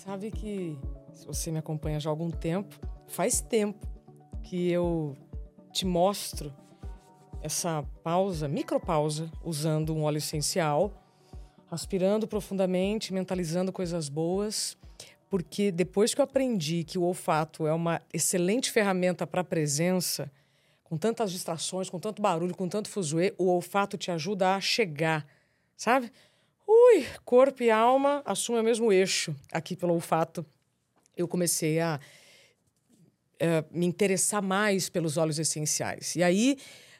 sabe que, se você me acompanha já há algum tempo, faz tempo que eu te mostro essa pausa, micropausa, usando um óleo essencial, aspirando profundamente, mentalizando coisas boas, porque depois que eu aprendi que o olfato é uma excelente ferramenta para a presença, com tantas distrações, com tanto barulho, com tanto fuzuê, o olfato te ajuda a chegar, sabe? Ui, corpo e alma assumem o mesmo eixo aqui pelo olfato. Eu comecei a uh, me interessar mais pelos óleos essenciais. E aí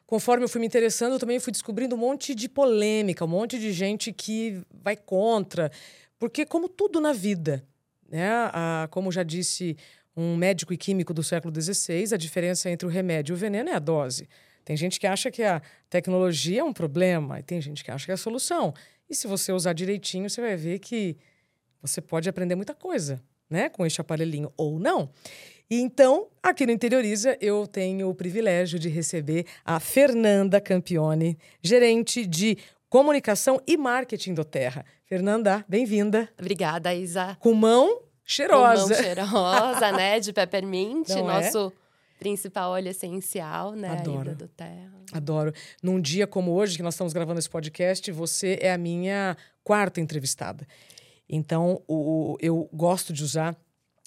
conforme eu fui me interessando, eu também fui descobrindo um monte de polêmica, um monte de gente que vai contra. Porque, como tudo na vida, né? A, como já disse um médico e químico do século XVI, a diferença entre o remédio e o veneno é a dose. Tem gente que acha que a tecnologia é um problema, e tem gente que acha que é a solução. E se você usar direitinho, você vai ver que você pode aprender muita coisa, né? Com este aparelhinho, ou não. E então, aqui no Interioriza, eu tenho o privilégio de receber a Fernanda Campione, gerente de comunicação e marketing do Terra. Fernanda, bem-vinda. Obrigada, Isa. Com mão cheirosa. Com mão cheirosa, né? De peppermint, Não é? nosso é? Principal óleo essencial, né? Adoro. do Terra. Adoro. Num dia como hoje, que nós estamos gravando esse podcast, você é a minha quarta entrevistada. Então, o, eu gosto de usar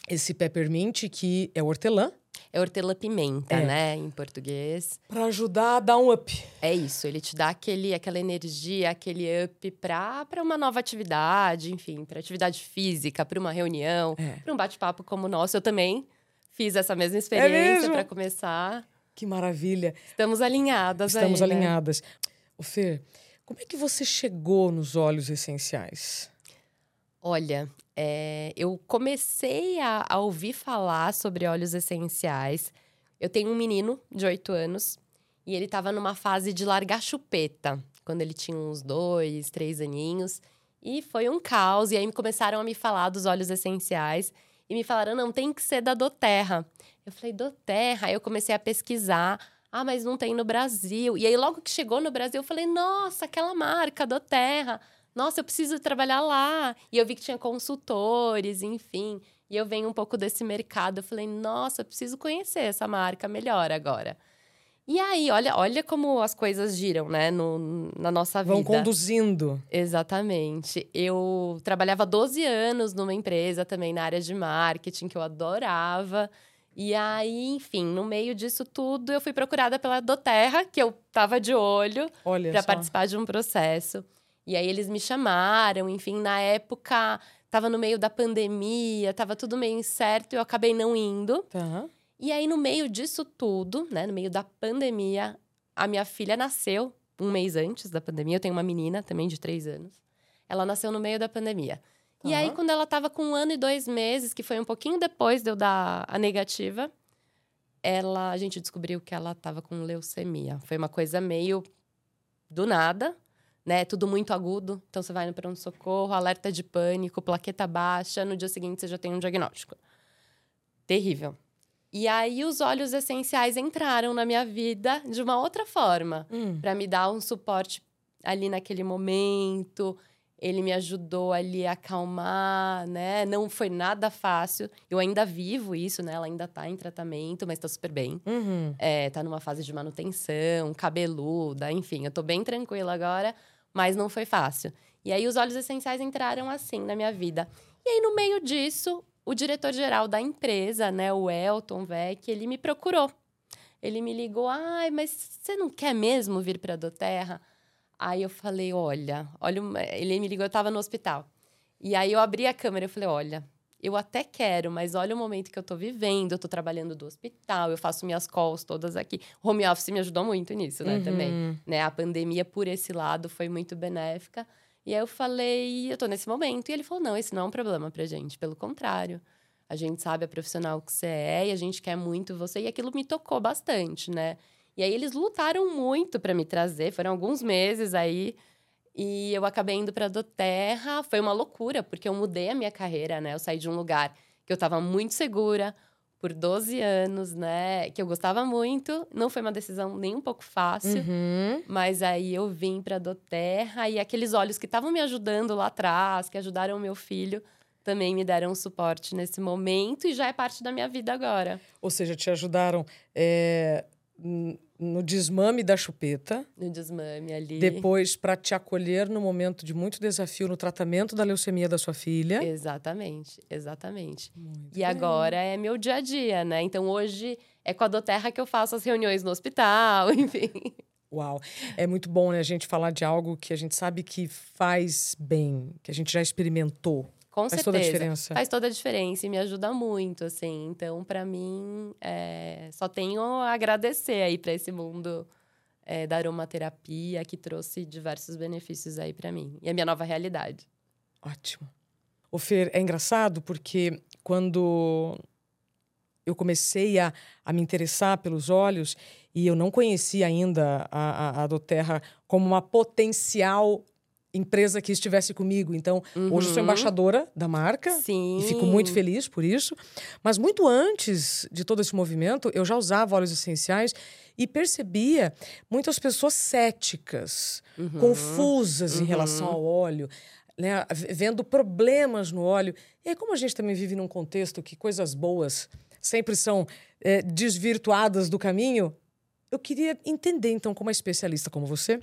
esse peppermint que é hortelã. É hortelã-pimenta, é. né, em português. Para ajudar a dar um up. É isso, ele te dá aquele, aquela energia, aquele up para uma nova atividade, enfim, para atividade física, para uma reunião, é. para um bate-papo como o nosso. Eu também fiz essa mesma é experiência é para começar. Que maravilha. Estamos alinhadas Estamos aí, né? alinhadas. Né? O Fer, como é que você chegou nos óleos essenciais? Olha, é, eu comecei a, a, ouvir falar sobre óleos essenciais. Eu tenho um menino de 8 anos e ele estava numa fase de largar chupeta, quando ele tinha uns dois, três aninhos. E foi um caos. E aí começaram a me falar dos óleos essenciais e me falaram: não, tem que ser da Doterra. Eu falei: Doterra. Aí eu comecei a pesquisar. Ah, mas não tem no Brasil. E aí, logo que chegou no Brasil, eu falei: nossa, aquela marca, Doterra nossa, eu preciso trabalhar lá. E eu vi que tinha consultores, enfim. E eu venho um pouco desse mercado. Eu falei, nossa, eu preciso conhecer essa marca melhor agora. E aí, olha, olha como as coisas giram, né, no, na nossa vida. Vão conduzindo. Exatamente. Eu trabalhava 12 anos numa empresa também na área de marketing, que eu adorava. E aí, enfim, no meio disso tudo, eu fui procurada pela Doterra, que eu tava de olho para participar de um processo. E aí eles me chamaram, enfim, na época tava no meio da pandemia, tava tudo meio incerto e eu acabei não indo. Tá. E aí, no meio disso tudo, né, no meio da pandemia, a minha filha nasceu um mês antes da pandemia. Eu tenho uma menina também de três anos. Ela nasceu no meio da pandemia. Uhum. E aí, quando ela tava com um ano e dois meses, que foi um pouquinho depois de eu dar a negativa, ela, a gente descobriu que ela tava com leucemia. Foi uma coisa meio do nada né? Tudo muito agudo. Então você vai no pronto-socorro, alerta de pânico, plaqueta baixa, no dia seguinte você já tem um diagnóstico. Terrível. E aí os óleos essenciais entraram na minha vida de uma outra forma, hum. para me dar um suporte ali naquele momento. Ele me ajudou ali a acalmar, né? Não foi nada fácil. Eu ainda vivo isso, né? Ela ainda tá em tratamento, mas tá super bem. Uhum. É, tá numa fase de manutenção, cabeluda, enfim. Eu tô bem tranquila agora, mas não foi fácil. E aí os óleos essenciais entraram assim na minha vida. E aí no meio disso, o diretor-geral da empresa, né, o Elton Vec, ele me procurou. Ele me ligou: "Ai, mas você não quer mesmo vir para a Doterra?" Aí eu falei: "Olha, olha, ele me ligou, eu estava no hospital. E aí eu abri a câmera e falei: "Olha, eu até quero, mas olha o momento que eu tô vivendo, eu tô trabalhando do hospital, eu faço minhas calls todas aqui. Home office me ajudou muito nisso, né, uhum. também. Né? A pandemia, por esse lado, foi muito benéfica. E aí eu falei, eu tô nesse momento. E ele falou, não, esse não é um problema pra gente, pelo contrário. A gente sabe a profissional que você é e a gente quer muito você. E aquilo me tocou bastante, né? E aí eles lutaram muito para me trazer, foram alguns meses aí E eu acabei indo para do Terra. Foi uma loucura, porque eu mudei a minha carreira, né? Eu saí de um lugar que eu estava muito segura por 12 anos, né? Que eu gostava muito. Não foi uma decisão nem um pouco fácil. Uhum. Mas aí eu vim para do Terra e aqueles olhos que estavam me ajudando lá atrás, que ajudaram o meu filho, também me deram suporte nesse momento e já é parte da minha vida agora. Ou seja, te ajudaram é, no desmame da chupeta. No desmame ali. Depois, para te acolher no momento de muito desafio no tratamento da leucemia da sua filha. Exatamente, exatamente. Muito e bem. agora é meu dia a dia, né? Então hoje é com a Doterra que eu faço as reuniões no hospital, enfim. Uau, é muito bom né, a gente falar de algo que a gente sabe que faz bem, que a gente já experimentou. Com Faz certeza. toda a diferença. Faz toda a diferença e me ajuda muito, assim. Então, para mim, é, só tenho a agradecer aí para esse mundo é, da aromaterapia que trouxe diversos benefícios aí para mim. E a minha nova realidade. Ótimo. O Fer, é engraçado porque quando eu comecei a, a me interessar pelos olhos e eu não conhecia ainda a, a, a Doterra como uma potencial empresa que estivesse comigo. Então, hoje eu sou Uhum. embaixadora da marca. Sim. E fico muito feliz por isso. Mas muito antes de todo esse movimento, eu já usava óleos essenciais e percebia muitas pessoas céticas, Uhum. confusas em Uhum. relação ao óleo. Né, vendo problemas no óleo. E aí, como a gente também vive num contexto que coisas boas sempre são eh, desvirtuadas do caminho, eu queria entender, então, como uma especialista como você,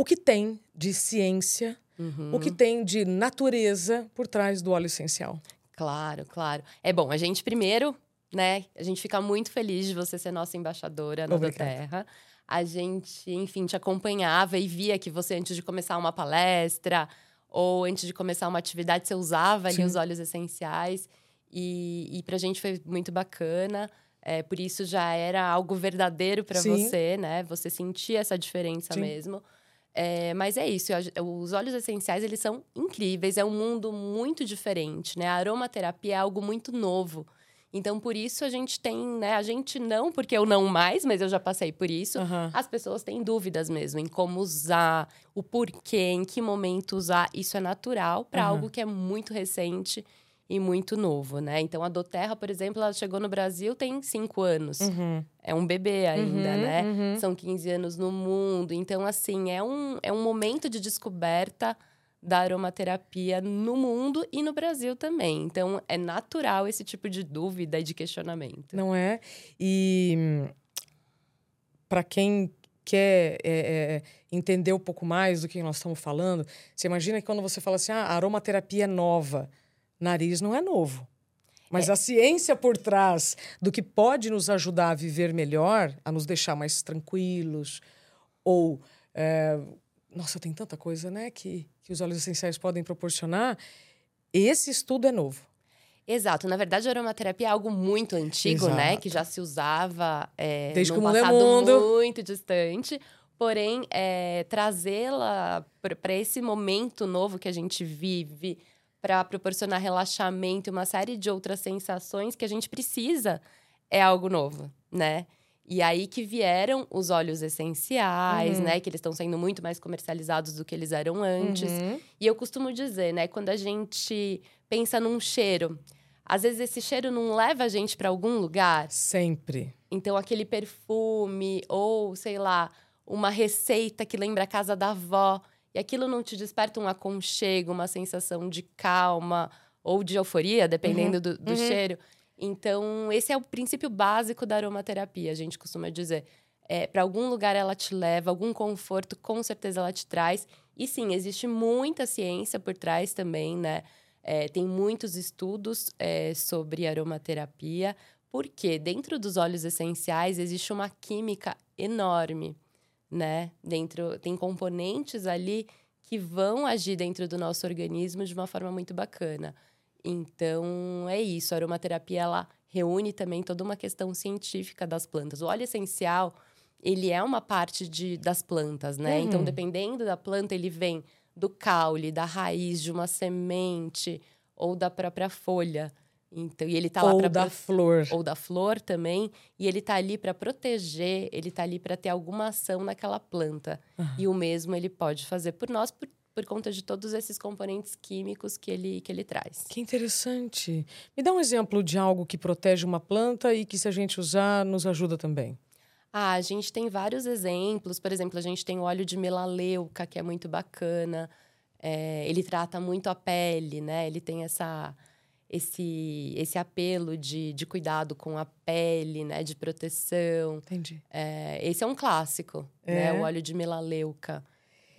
o que tem de ciência, Uhum. o que tem de natureza por trás do óleo essencial. Claro, claro. É bom, a gente primeiro, né? A gente fica muito feliz de você ser nossa embaixadora na. Doterra. A gente, enfim, te acompanhava e via que você, antes de começar uma palestra ou antes de começar uma atividade, você usava ali Sim. os óleos essenciais. E, e pra gente foi muito bacana. É, por isso já era algo verdadeiro para você, né? Você sentia essa diferença Sim. mesmo. É, mas é isso, os óleos essenciais, eles são incríveis, é um mundo muito diferente, né? A aromaterapia é algo muito novo. Então, por isso a gente tem, né? A gente não, porque eu não mais, mas eu já passei por isso. Aham. As pessoas têm dúvidas mesmo em como usar, o porquê, em que momento usar. Isso é natural para Aham. algo que é muito recente e muito novo, né? Então, a Doterra, por exemplo, ela chegou no Brasil tem cinco anos. Uhum. É um bebê ainda, Uhum, né? uhum. São 15 anos no mundo. Então, assim, é um, é um momento de descoberta da aromaterapia no mundo e no Brasil também. Então, é natural esse tipo de dúvida e de questionamento. Não é? E para quem quer é, é, entender um pouco mais do que nós estamos falando, você imagina que quando você fala assim, ah, a aromaterapia é nova, nariz não é novo. Mas É. a ciência por trás do que pode nos ajudar a viver melhor, a nos deixar mais tranquilos, ou. é, nossa, tem tanta coisa, né, que, que os óleos essenciais podem proporcionar. Esse estudo é novo. Exato. Na verdade, a aromaterapia é algo muito antigo, né? Exato. Que já se usava é, Desde num que é passado mundo. muito distante. Porém, é, trazê-la para esse momento novo que a gente vive, para proporcionar relaxamento e uma série de outras sensações que a gente precisa, é algo novo, né? E aí que vieram os óleos essenciais, Uhum. né? Que eles estão sendo muito mais comercializados do que eles eram antes. Uhum. E eu costumo dizer, né, quando a gente pensa num cheiro, às vezes esse cheiro não leva a gente para algum lugar. Sempre. Então aquele perfume ou, sei lá, uma receita que lembra a casa da avó, e aquilo não te desperta um aconchego, uma sensação de calma ou de euforia, dependendo do, do uhum. cheiro. Então, esse é o princípio básico da aromaterapia, a gente costuma dizer. É, para algum lugar ela te leva, algum conforto, com certeza ela te traz. E sim, existe muita ciência por trás também, né? É, tem muitos estudos é, sobre aromaterapia, porque dentro dos óleos essenciais existe uma química enorme, né? Dentro tem componentes ali que vão agir dentro do nosso organismo de uma forma muito bacana. Então, é isso. A aromaterapia, ela reúne também toda uma questão científica das plantas. O óleo essencial, ele é uma parte de, das plantas, né? Uhum. Então, dependendo da planta, ele vem do caule, da raiz, de uma semente ou da própria folha. Então, e ele tá lá Ou para da flor. ou da flor também, e ele tá ali para proteger, ele tá ali para ter alguma ação naquela planta. E o mesmo ele pode fazer por nós por, por conta de todos esses componentes químicos que ele que ele traz. Que interessante. Me dá um exemplo de algo que protege uma planta e que, se a gente usar, nos ajuda também. Ah, a gente tem vários exemplos. Por exemplo, a gente tem o óleo de melaleuca, que é muito bacana. É, ele trata muito a pele, né? Ele tem essa, esse, esse apelo de, de cuidado com a pele, né? De proteção. Entendi. É, esse é um clássico, É? né? O óleo de melaleuca.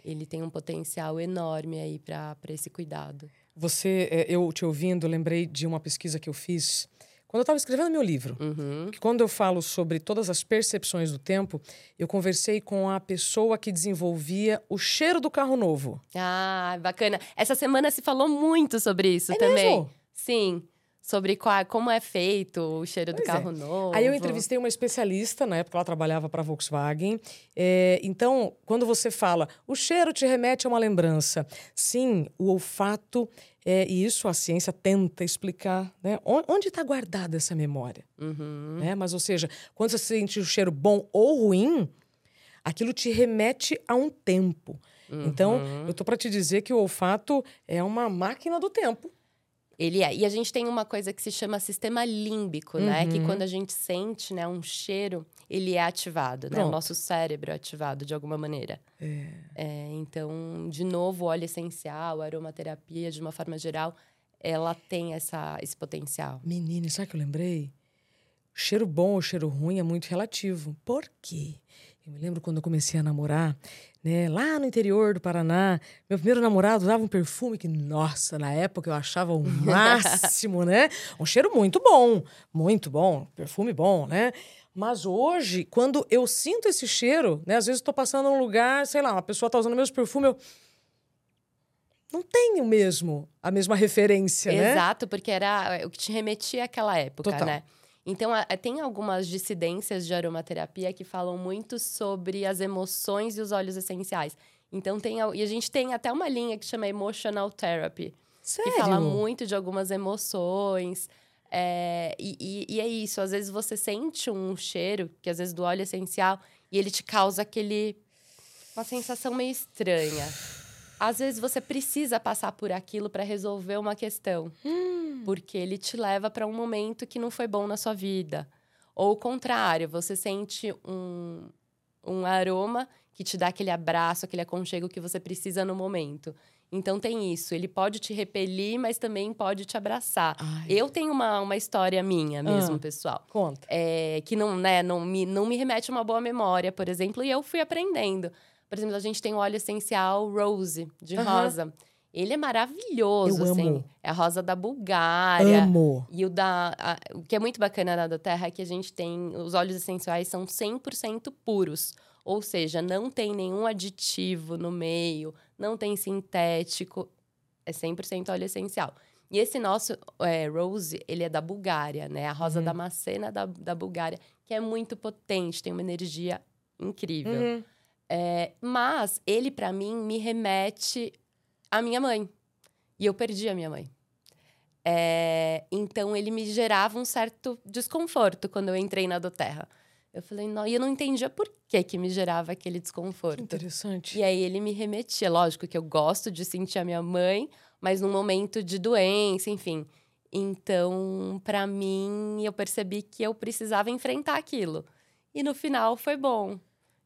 Ele tem um potencial enorme aí para esse cuidado. Você, é, eu te ouvindo, lembrei de uma pesquisa que eu fiz quando eu estava escrevendo meu livro. Uhum. Que quando eu falo sobre todas as percepções do tempo, eu conversei com a pessoa que desenvolvia o cheiro do carro novo. Ah, bacana. Essa semana se falou muito sobre isso É também. mesmo? Sim. Sobre qual, como é feito o cheiro do Pois é. carro novo. Aí eu entrevistei uma especialista, na época ela trabalhava para a Volkswagen. É, então, quando você fala, o cheiro te remete a uma lembrança. Sim, o olfato, é, e isso a ciência tenta explicar, né? On- Onde está guardada essa memória? Uhum. né? Mas, ou seja, quando você sente o cheiro bom ou ruim, aquilo te remete a um tempo. Então, Uhum. eu tô para te dizer que o olfato é uma máquina do tempo. Ele é. E a gente tem uma coisa que se chama sistema límbico, né? Que Uhum. quando a gente sente né, um cheiro, ele é ativado, né? O Pronto. nosso cérebro é ativado de alguma maneira. É, então, de novo, o óleo essencial, a aromaterapia, de uma forma geral, ela tem essa, esse potencial. Menina, sabe o que eu lembrei? Cheiro bom ou cheiro ruim é muito relativo. Por quê? Eu me lembro quando eu comecei a namorar, né? Lá no interior do Paraná, meu primeiro namorado usava um perfume que, nossa, na época eu achava o máximo, né? Um cheiro muito bom, muito bom, perfume bom, né? Mas hoje, quando eu sinto esse cheiro, né? Às vezes estou passando num lugar, sei lá, uma pessoa está usando o mesmo perfume, eu não tenho mesmo a mesma referência, né? Exato, porque era é, o que te remetia àquela época, Total. né? Então, a- tem algumas dissidências de aromaterapia que falam muito sobre as emoções e os óleos essenciais. Então, tem... E a gente tem até uma linha que chama Emotional Therapy. Sério? Que fala muito de algumas emoções. É, e, e- e é isso, às vezes você sente um cheiro, que às vezes do óleo essencial, e ele te causa aquele... Uma sensação meio estranha. Às vezes você precisa passar por aquilo para resolver uma questão. Porque ele te leva para um momento que não foi bom na sua vida. Ou o contrário, você sente um, um aroma que te dá aquele abraço, aquele aconchego que você precisa no momento. Então tem isso. Ele pode te repelir, mas também pode te abraçar. Ai. Eu tenho uma, uma história minha mesmo, Ah. pessoal. Conta. É, que não, né, não, me, não me remete a uma boa memória, por exemplo, e eu fui aprendendo. Por exemplo, a gente tem o óleo essencial Rose, de Aham. rosa. Ele é maravilhoso, Eu assim. amo. É a rosa da Bulgária. Amo. E o da. a- o que é muito bacana na da Terra é que a gente tem. Os óleos essenciais são 100% puros. Ou seja, não tem nenhum aditivo no meio, não tem sintético. É 100% óleo essencial. E esse nosso é, Rose, ele é da Bulgária, né? A rosa Uhum. Damascena da, da Bulgária, que é muito potente, tem uma energia incrível. Uhum. É, mas ele, pra mim, me remete à minha mãe. E eu perdi a minha mãe. É, então, ele me gerava um certo desconforto quando eu entrei na Doterra. Eu falei, não, e eu não entendia por que, que me gerava aquele Que desconforto. interessante. E aí ele me remetia. Lógico que eu gosto de sentir a minha mãe, mas num momento de doença, enfim. Então, pra mim, eu percebi que eu precisava enfrentar aquilo. E no final foi bom.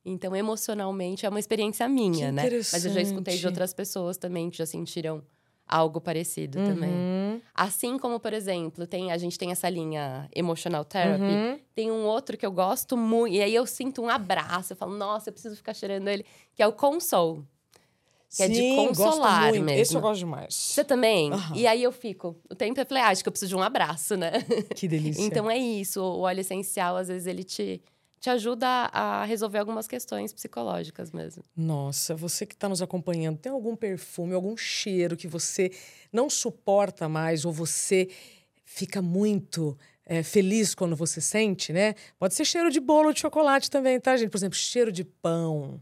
Então, emocionalmente, é uma experiência minha, né? Mas eu já escutei de outras pessoas também que já sentiram algo parecido também. Uhum. Assim como, por exemplo, tem, a gente tem essa linha Emotional Therapy. Uhum. Tem um outro que eu gosto muito, e aí eu sinto um abraço, eu falo, nossa, eu preciso ficar cheirando ele, que é o Console. Que é de Sim, consolar gosto muito. mesmo. Esse eu gosto demais. Você também? Aham. E aí eu fico, o tempo eu falei, ah, acho que eu preciso de um abraço, né? Que delícia. então é isso, o óleo essencial, às vezes ele te, te ajuda a resolver algumas questões psicológicas mesmo. Nossa, você que está nos acompanhando, tem algum perfume, algum cheiro que você não suporta mais ou você fica muito é, feliz quando você sente, né? Pode ser cheiro de bolo de chocolate também, tá, gente? Por exemplo, cheiro de pão.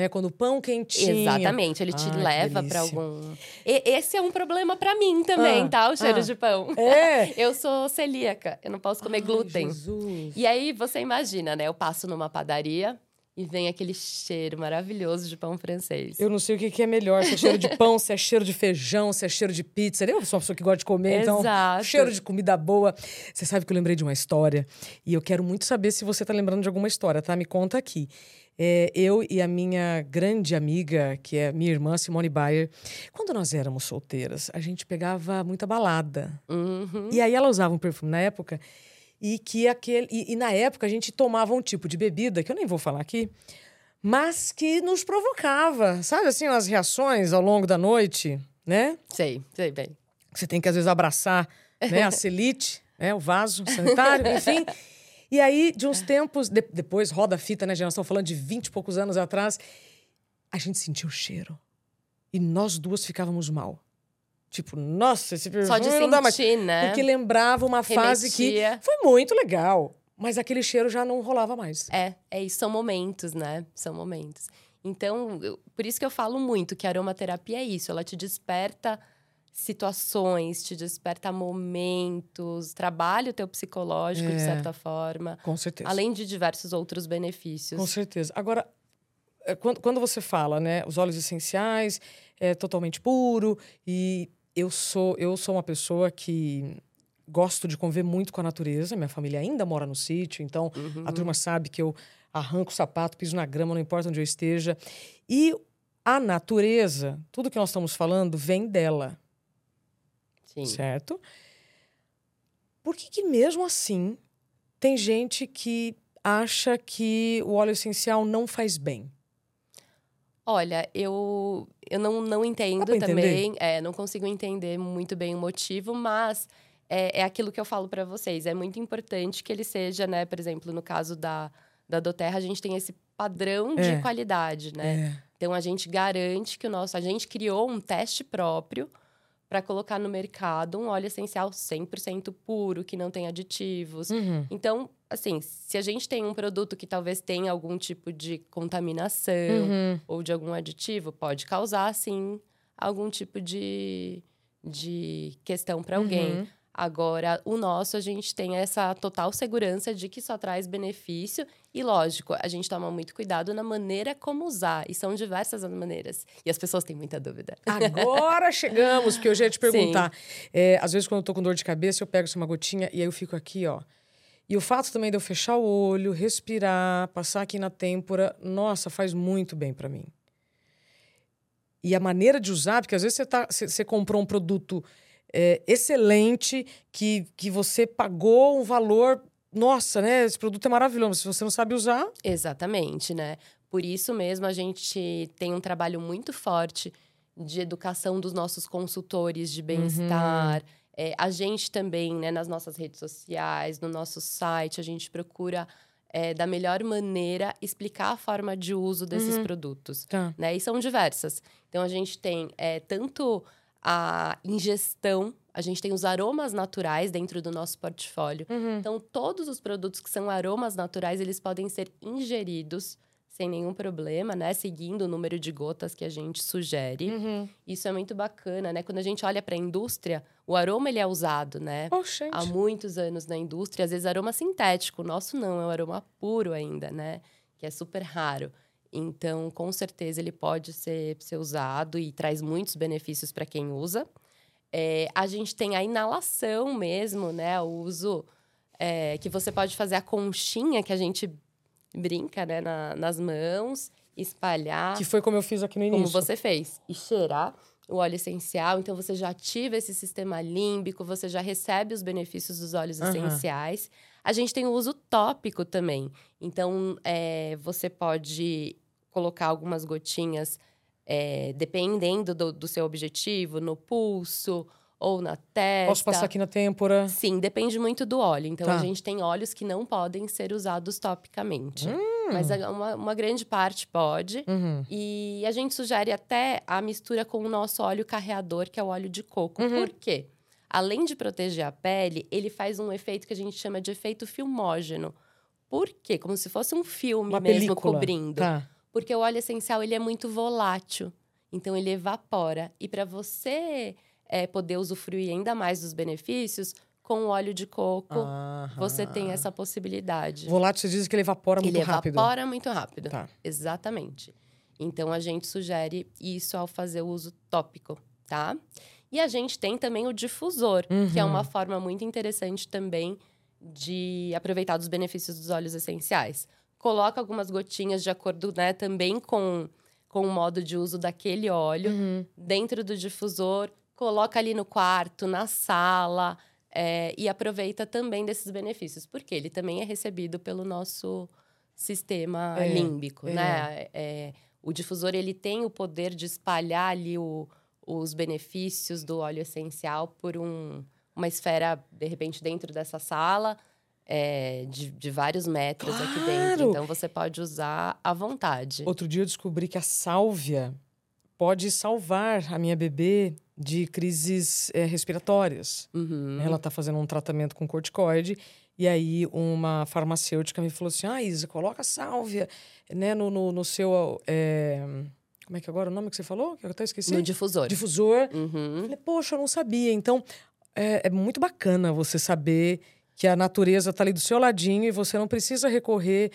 Né? Quando o pão quentinho. Exatamente, ele te Ai, leva para algum. E, esse é um problema para mim também, ah, tá? O cheiro ah, de pão. É. eu sou celíaca, eu não posso comer Ai, glúten. Jesus. E aí você imagina, né? Eu passo numa padaria e vem aquele cheiro maravilhoso de pão francês. Eu não sei o que, que é melhor, se é cheiro de pão, se é cheiro de feijão, se é cheiro de pizza. Eu sou uma pessoa que gosta de comer, então Exato. cheiro de comida boa. Você sabe que eu lembrei de uma história e eu quero muito saber se você está lembrando de alguma história, tá? Me conta aqui. É, eu e a minha grande amiga, que é minha irmã Simone Bayer, quando nós éramos solteiras, a gente pegava muita balada. Uhum. E aí ela usava um perfume na época e que aquele e, e, na época a gente tomava um tipo de bebida que eu nem vou falar aqui, mas que nos provocava, sabe assim, as reações ao longo da noite, né? Sei, sei bem. Você tem que às vezes abraçar, né, a celite, né, o vaso sanitário, enfim. E aí, de uns tempos, de, depois roda a fita, né, estamos falando de 20 e poucos anos atrás, a gente sentiu o cheiro. E nós duas ficávamos mal. Tipo, nossa, esse perfume Só de sentir, não dá mais. né? Porque lembrava uma Remetia. fase que foi muito legal, mas aquele cheiro já não rolava mais. É, é isso. São momentos, né? São momentos. Então, eu, por isso que eu falo muito que a aromaterapia é isso. Ela te desperta situações, te desperta momentos, trabalha o teu psicológico, é, de certa forma. Com certeza. Além de diversos outros benefícios. Com certeza. Agora, é, quando, quando você fala, né, os óleos essenciais, é totalmente puro e eu sou, eu sou uma pessoa que gosto de conviver muito com a natureza. Minha família ainda mora no sítio, então uhum. a turma sabe que eu arranco o sapato, piso na grama, não importa onde eu esteja. E a natureza, tudo que nós estamos falando, vem dela. Sim. Certo? Por que, que mesmo assim tem gente que acha que o óleo essencial não faz bem? Olha, eu, eu não, não entendo também. É, não consigo entender muito bem o motivo, mas é, é aquilo que eu falo para vocês. É muito importante que ele seja, né? Por exemplo, no caso da, da Doterra, a gente tem esse padrão é. de qualidade, né? É. Então a gente garante que o nosso. A gente criou um teste próprio para colocar no mercado um óleo essencial 100% puro, que não tem aditivos. Uhum. Então, assim, se a gente tem um produto que talvez tenha algum tipo de contaminação uhum. ou de algum aditivo, pode causar, sim, algum tipo de, de questão para alguém. Uhum. Agora, o nosso, a gente tem essa total segurança de que só traz benefício. E, lógico, a gente toma muito cuidado na maneira como usar. E são diversas as maneiras. E as pessoas têm muita dúvida. Agora chegamos, porque eu já ia te perguntar. É, às vezes, quando eu tô com dor de cabeça, eu pego uma gotinha e aí eu fico aqui, ó. E o fato também de eu fechar o olho, respirar, passar aqui na têmpora, nossa, faz muito bem para mim. E a maneira de usar, porque às vezes você, tá, você, você comprou um produto é, excelente, que, que você pagou um valor. Nossa, né? Esse produto é maravilhoso. Se você não sabe usar. Exatamente, né? Por isso mesmo a gente tem um trabalho muito forte de educação dos nossos consultores de bem-estar. Uhum. É, a gente também, né, nas nossas redes sociais, no nosso site, a gente procura é, da melhor maneira explicar a forma de uso desses uhum. produtos. Tá. Né? E são diversas. Então a gente tem é, tanto a ingestão, a gente tem os aromas naturais dentro do nosso portfólio. Uhum. Então, todos os produtos que são aromas naturais, eles podem ser ingeridos sem nenhum problema, né? Seguindo o número de gotas que a gente sugere. Uhum. Isso é muito bacana, né? Quando a gente olha para a indústria, o aroma ele é usado, né? Oh, Há muitos anos na indústria, às vezes aroma sintético. O nosso não, é um aroma puro ainda, né? Que é super raro. Então, com certeza, ele pode ser, ser usado e traz muitos benefícios para quem usa. É, a gente tem a inalação mesmo, né? O uso é, que você pode fazer a conchinha que a gente brinca né? Na, nas mãos, espalhar. Que foi como eu fiz aqui no início. Como você fez. E cheirar o óleo essencial. Então, você já ativa esse sistema límbico, você já recebe os benefícios dos óleos uhum. essenciais. A gente tem o uso tópico também. Então, é, você pode colocar algumas gotinhas, é, dependendo do, do, seu objetivo, no pulso ou na testa. Posso passar aqui na têmpora? Sim, depende muito do óleo. Então, tá. a gente tem óleos que não podem ser usados topicamente. Hum. Mas uma, uma, grande parte pode. Uhum. E a gente sugere até a mistura com o nosso óleo carreador, que é o óleo de coco. Uhum. Por quê? Além de proteger a pele, ele faz um efeito que a gente chama de efeito filmógeno. Por quê? Como se fosse um filme uma mesmo película. cobrindo. Tá Porque o óleo essencial ele é muito volátil, então ele evapora. E para você é, poder usufruir ainda mais dos benefícios, com o óleo de coco, Aham. você tem essa possibilidade. Volátil, você diz que ele evapora muito ele rápido. Ele evapora muito rápido. Tá. Exatamente. Então, a gente sugere isso ao fazer o uso tópico, tá? E a gente tem também o difusor, uhum. que é uma uhum. forma muito interessante também de aproveitar os benefícios dos óleos essenciais. Coloca algumas gotinhas de acordo, né, também com, com o modo de uso daquele óleo uhum. dentro do difusor, coloca ali no quarto, na sala, é, e aproveita também desses benefícios, porque ele também é recebido pelo nosso sistema é, límbico, é. né? É, o difusor ele tem o poder de espalhar ali o, os benefícios do óleo essencial por um, uma esfera, de repente, dentro dessa sala, é, de, de, vários metros claro. aqui dentro. Então, você pode usar à vontade. Outro dia eu descobri que a sálvia pode salvar a minha bebê de crises é, respiratórias. Uhum. Ela está fazendo um tratamento com corticoide e aí uma farmacêutica me falou assim, ah, Isa, coloca sálvia né, no, no, no seu... É... Como é que é agora o nome que você falou? Que eu até esqueci. No difusor. Difusor. Uhum. Falei, poxa, eu não sabia. Então, é, é muito bacana você saber que a natureza está ali do seu ladinho e você não precisa recorrer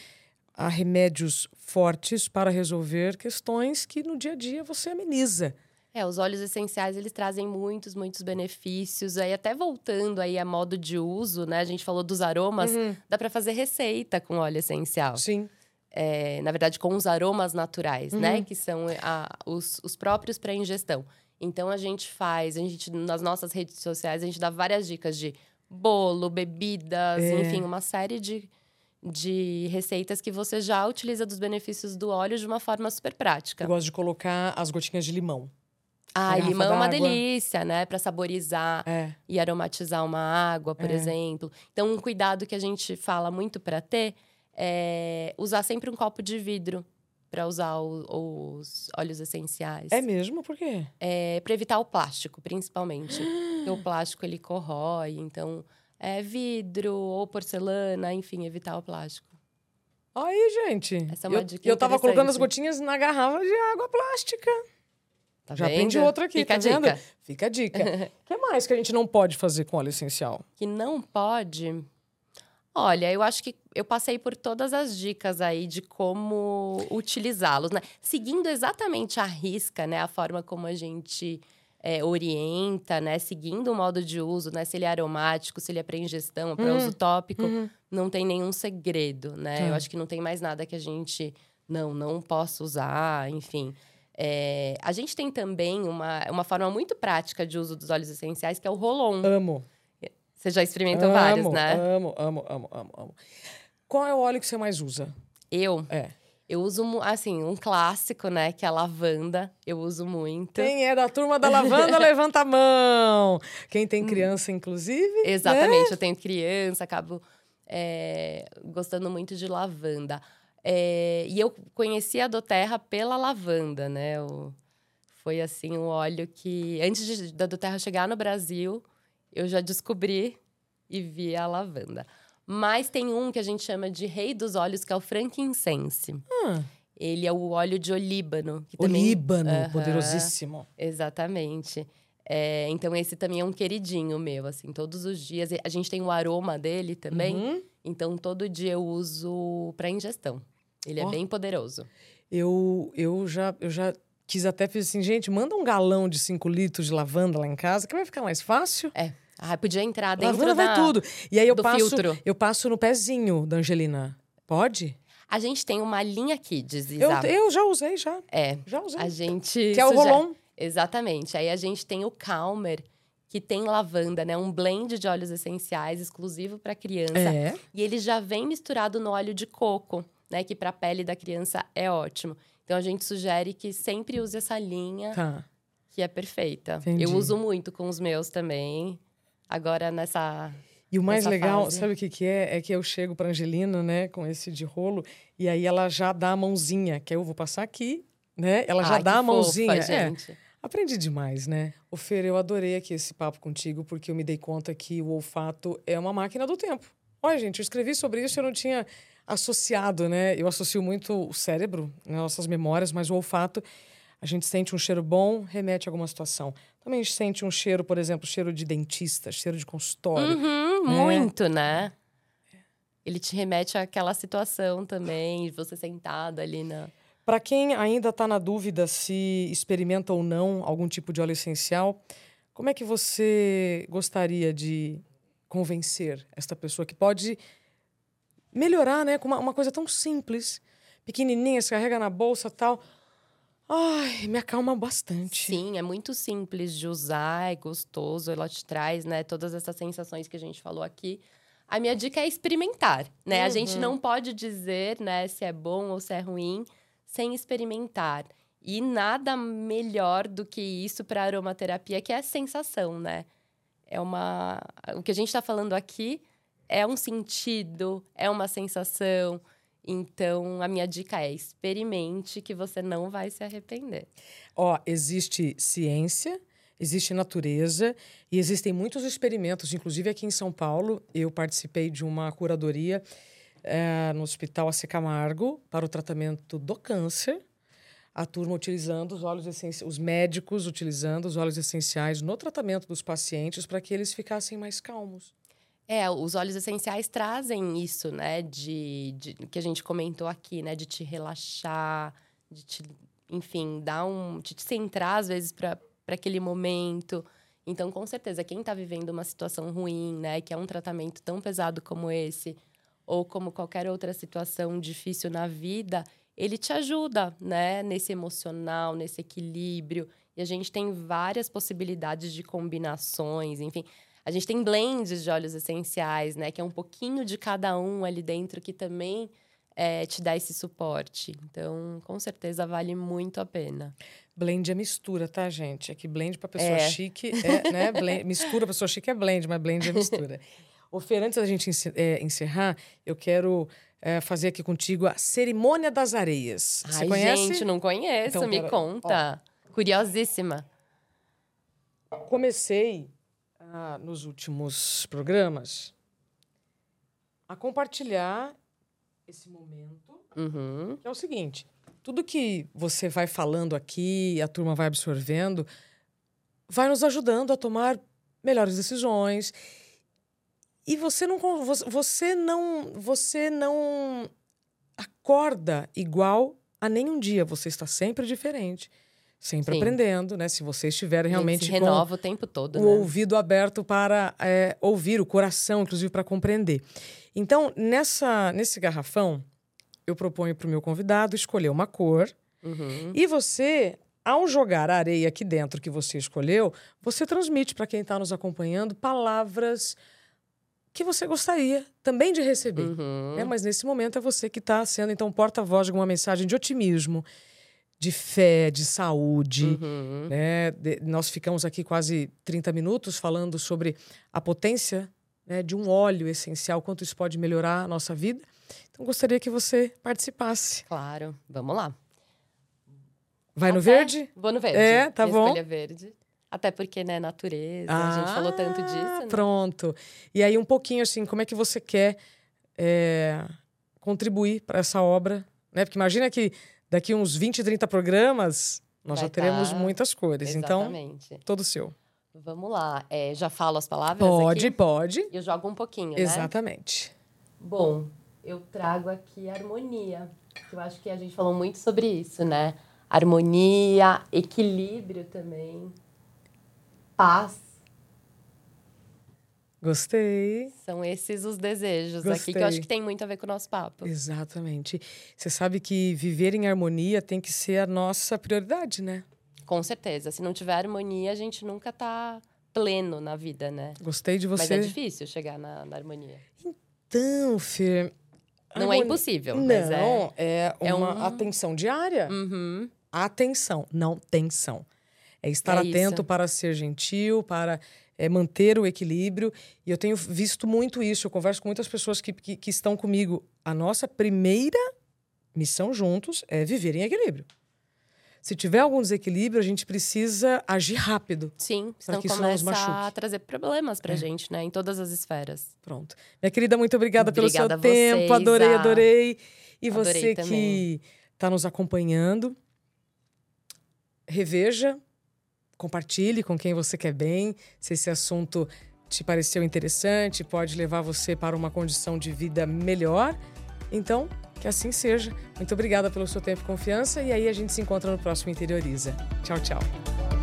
a remédios fortes para resolver questões que no dia a dia você ameniza. É, os óleos essenciais, eles trazem muitos, muitos benefícios. Aí até voltando aí a modo de uso, né? A gente falou dos aromas, uhum. dá para fazer receita com óleo essencial. Sim. É, na verdade, com os aromas naturais, né? uhum. né? Que são a, os, os próprios para ingestão. Então a gente faz, a gente nas nossas redes sociais a gente dá várias dicas de bolo, bebidas, é. enfim, uma série de, de receitas que você já utiliza dos benefícios do óleo de uma forma super prática. Eu gosto de colocar as gotinhas de limão. Ah, limão é uma delícia, né? Para saborizar é. e aromatizar uma água, por é. exemplo. Então, um cuidado que a gente fala muito para ter é usar sempre um copo de vidro para usar o, os óleos essenciais. É mesmo? Por quê? É para evitar o plástico, principalmente. Porque o plástico ele corrói, então é vidro ou porcelana, enfim, evitar o plástico. Aí, gente. Essa é uma eu, dica Eu tava colocando as gotinhas na garrafa de água plástica. Tá Já vendo? aprendi outra aqui, Fica tá vendo? Dica. Fica a dica. O que mais que a gente não pode fazer com óleo essencial? Que não pode? Olha, eu acho que eu passei por todas as dicas aí de como utilizá-los, né? Seguindo exatamente a risca, né? A forma como a gente é, orienta, né? Seguindo o modo de uso, né? Se ele é aromático, se ele é para ingestão ou para uhum. uso tópico, uhum. não tem nenhum segredo, né? Uhum. Eu acho que não tem mais nada que a gente... Não, não posso usar, enfim... É, a gente tem também uma, uma forma muito prática de uso dos óleos essenciais, que é o rolon. Amo. Você já experimentou amo, vários, né? Amo, amo, amo, amo, amo. Qual é o óleo que você mais usa? Eu? É. Eu uso, assim, um clássico, né? Que é a lavanda. Eu uso muito. Quem é da turma da lavanda, levanta a mão. Quem tem criança, inclusive. Exatamente. Né? Eu tenho criança, acabo é, gostando muito de lavanda. É, e eu conheci a Doterra pela lavanda, né? O, foi assim um óleo que antes de, da Doterra chegar no Brasil, eu já descobri e vi a lavanda. Mas tem um que a gente chama de rei dos óleos, que é o frankincense. Hum. Ele é o óleo de olíbano. Que olíbano, também... poderosíssimo. Exatamente. É, então, esse também é um queridinho meu, assim, todos os dias. A gente tem o aroma dele também, uhum. então todo dia eu uso para ingestão. Ele oh. é bem poderoso. Eu, eu, já, eu já quis até fiz assim, gente, manda um galão de 5 litros de lavanda lá em casa, que vai ficar mais fácil. É. Ah, podia entrar dentro lavanda da, vai tudo. E aí eu passo, filtro. eu passo no pezinho da Angelina. Pode? A gente tem uma linha Kids, Isa. Eu, eu já usei, já. É. Já usei. A gente... Que é o Rolon. Exatamente. Aí a gente tem o Calmer, que tem lavanda, né? Um blend de óleos essenciais exclusivo para criança. É. E ele já vem misturado no óleo de coco né? Que para a pele da criança é ótimo. Então a gente sugere que sempre use essa linha tá. que é perfeita. Entendi. Eu uso muito com os meus também. Agora nessa e o mais legal, fase. sabe o que, que é? É que eu chego para Angelina, né, com esse de rolo, e aí ela já dá a mãozinha, que eu vou passar aqui, né? Ela já dá a mãozinha. Fofa, gente. É, aprendi demais, né? O Fer, eu adorei aqui esse papo contigo, porque eu me dei conta que o olfato é uma máquina do tempo. Olha, gente, eu escrevi sobre isso, eu não tinha associado, né? Eu associo muito o cérebro, né, nossas memórias, mas o olfato, a gente sente um cheiro bom, remete a alguma situação. Também a gente sente um cheiro, por exemplo, cheiro de dentista, cheiro de consultório. Uhum, né? Muito, né? Ele te remete àquela situação também, de você sentado ali na. Para quem ainda está na dúvida se experimenta ou não algum tipo de óleo essencial, como é que você gostaria de convencer esta pessoa que pode melhorar, né? Com uma, uma coisa tão simples, pequenininha, se carrega na bolsa tal. Ai, me acalma bastante. Sim, é muito simples de usar, é gostoso, ela te traz, né, todas essas sensações que a gente falou aqui. A minha dica é experimentar, né? Uhum. A gente uhum. não pode dizer, né, se é bom ou se é ruim sem experimentar. E nada melhor do que isso para aromaterapia, que é a sensação, né? É uma. O que a gente está falando aqui é um sentido, é uma sensação. Então, a minha dica é experimente que você não vai se arrepender. Ó, existe ciência, existe natureza e existem muitos experimentos. Inclusive, aqui em São Paulo, eu participei de uma curadoria é, no Hospital AC Camargo para o tratamento do câncer. A turma utilizando os óleos essenciais, os médicos utilizando os óleos essenciais no tratamento dos pacientes para que eles ficassem mais calmos. É, os óleos essenciais trazem isso, né? De, de, que a gente comentou aqui, né? De te relaxar, de te, enfim, dar um. de te centrar, às vezes, para aquele momento. Então, com certeza, quem está vivendo uma situação ruim, né? Que é um tratamento tão pesado como esse, ou como qualquer outra situação difícil na vida, ele te ajuda, né? Nesse emocional, nesse equilíbrio. E a gente tem várias possibilidades de combinações, enfim. A gente tem blends de óleos essenciais, né? Que é um pouquinho de cada um ali dentro que também é, te dá esse suporte. Então, com certeza vale muito a pena. Blend é mistura, tá, gente? É que blend para pessoa é. chique é, né? Blend, mistura pessoa chique é blend, mas blend é mistura. Ô, Fer, antes da gente é, encerrar, eu quero é, fazer aqui contigo a Cerimônia das Areias. Você Ai, conhece? gente, não conheço. Então, me pera, conta. Ó. Curiosíssima. Comecei ah, nos últimos programas a compartilhar esse momento, uhum. que é o seguinte: tudo que você vai falando aqui, a turma vai absorvendo, vai nos ajudando a tomar melhores decisões. E você não você não você não acorda igual a nenhum dia, você está sempre diferente. Sempre Sim. aprendendo, né? Se você estiver realmente. se renova o tempo todo. O né? ouvido aberto para é, ouvir, o coração, inclusive, para compreender. Então, nessa, nesse garrafão, eu proponho para o meu convidado escolher uma cor. Uhum. E você, ao jogar a areia aqui dentro que você escolheu, você transmite para quem está nos acompanhando palavras que você gostaria também de receber. Uhum. Né? Mas nesse momento é você que está sendo, então, porta-voz de uma mensagem de otimismo de fé, de saúde. Uhum. Né? De, nós ficamos aqui quase 30 minutos falando sobre a potência né, de um óleo essencial, quanto isso pode melhorar a nossa vida. Então, gostaria que você participasse. Claro, vamos lá. Vai Até... no verde? Vou no verde. É, tá bom. Escolha verde. Até porque, né, natureza, ah, a gente falou tanto disso. Né? Pronto. E aí, um pouquinho assim, como é que você quer é, contribuir para essa obra? Né? Porque imagina que daqui uns 20, 30 programas, nós Vai já teremos tá... muitas cores. Então, Exatamente. Então, todo seu. Vamos lá. É, já falo as palavras? Pode, aqui? pode. Eu jogo um pouquinho, Exatamente. né? Bom, eu trago aqui harmonia. Eu acho que a gente falou muito sobre isso, né? Harmonia, equilíbrio também, paz Gostei. São esses os desejos Gostei. aqui que eu acho que tem muito a ver com o nosso papo. Exatamente. Você sabe que viver em harmonia tem que ser a nossa prioridade, né? Com certeza. Se não tiver harmonia, a gente nunca tá pleno na vida, né? Gostei de você. Mas é difícil chegar na, na harmonia. Então, Fer. Não é impossível. Não, é, é, é uma um... atenção diária. Uhum. Atenção, não tensão. É estar é atento isso. para ser gentil, para é, manter o equilíbrio. E eu tenho visto muito isso. Eu converso com muitas pessoas que, que, que estão comigo. A nossa primeira missão juntos é viver em equilíbrio. se tiver algum desequilíbrio, a gente precisa agir rápido. Sim, senão que começa a trazer problemas pra é. gente, né? Em todas as esferas. Pronto. Minha querida, muito obrigada, obrigada pelo seu tempo. Adorei, adorei. E adorei você também. que está nos acompanhando, reveja, compartilhe com quem você quer bem. Se esse assunto te pareceu interessante, pode levar você para uma condição de vida melhor. Então, que assim seja. Muito obrigada pelo seu tempo e confiança. E aí a gente se encontra no próximo Interioriza. Tchau, tchau.